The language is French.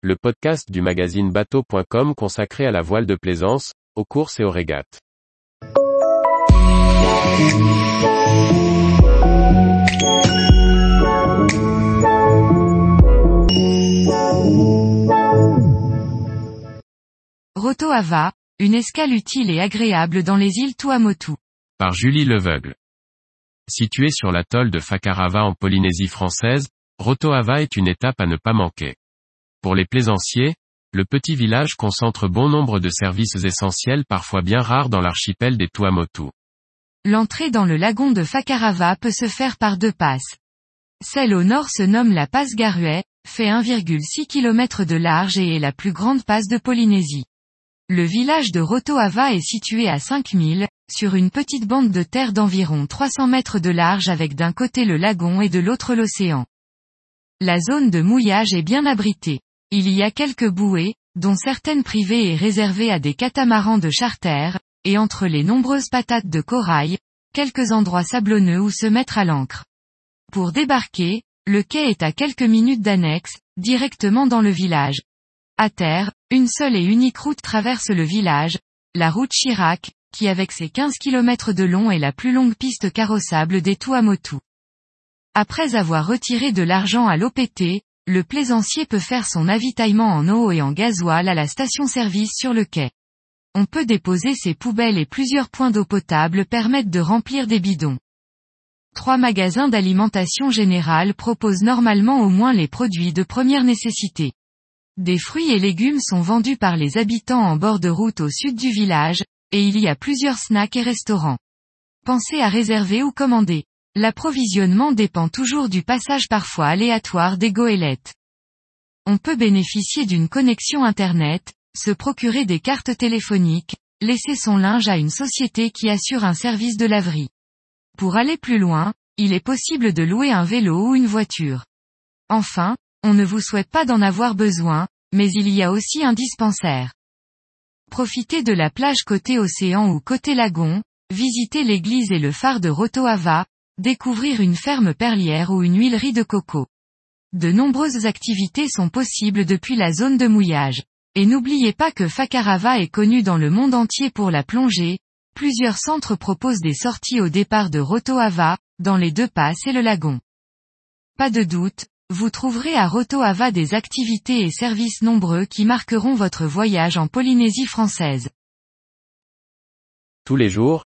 le podcast du magazine bateau.com consacré à la voile de plaisance, aux courses et aux régates. Roto Ava, une escale utile et agréable dans les îles Tuamotu. Par Julie Leveugle. Située sur l'atoll de Fakarava en Polynésie française, Rotoava est une étape à ne pas manquer. Pour les plaisanciers, le petit village concentre bon nombre de services essentiels parfois bien rares dans l'archipel des Tuamotu. L'entrée dans le lagon de Fakarava peut se faire par deux passes. Celle au nord se nomme la passe Garuet, fait 1,6 km de large et est la plus grande passe de Polynésie. Le village de Rotoava est situé à 5000, sur une petite bande de terre d'environ 300 mètres de large avec d'un côté le lagon et de l'autre l'océan. La zone de mouillage est bien abritée. Il y a quelques bouées, dont certaines privées et réservées à des catamarans de charter, et entre les nombreuses patates de corail, quelques endroits sablonneux où se mettre à l'ancre. Pour débarquer, le quai est à quelques minutes d'annexe, directement dans le village. À terre, une seule et unique route traverse le village, la route Chirac, qui avec ses 15 km de long est la plus longue piste carrossable des Tuamotu. Après avoir retiré de l'argent à l'OPT, le plaisancier peut faire son avitaillement en eau et en gasoil à la station-service sur le quai. On peut déposer ses poubelles et plusieurs points d'eau potable permettent de remplir des bidons. Trois magasins d'alimentation générale proposent normalement au moins les produits de première nécessité. Des fruits et légumes sont vendus par les habitants en bord de route au sud du village, et il y a plusieurs snacks et restaurants. Pensez à réserver ou commander. L'approvisionnement dépend toujours du passage parfois aléatoire des goélettes. On peut bénéficier d'une connexion Internet, se procurer des cartes téléphoniques, laisser son linge à une société qui assure un service de laverie. Pour aller plus loin, il est possible de louer un vélo ou une voiture. Enfin, on ne vous souhaite pas d'en avoir besoin, mais il y a aussi un dispensaire. Profitez de la plage côté océan ou côté lagon, visitez l'église et le phare de Rotoava, découvrir une ferme perlière ou une huilerie de coco. De nombreuses activités sont possibles depuis la zone de mouillage. Et n'oubliez pas que Fakarava est connu dans le monde entier pour la plongée, plusieurs centres proposent des sorties au départ de Rotoava, dans les deux passes et le lagon. Pas de doute, vous trouverez à Rotoava des activités et services nombreux qui marqueront votre voyage en Polynésie française. Tous les jours,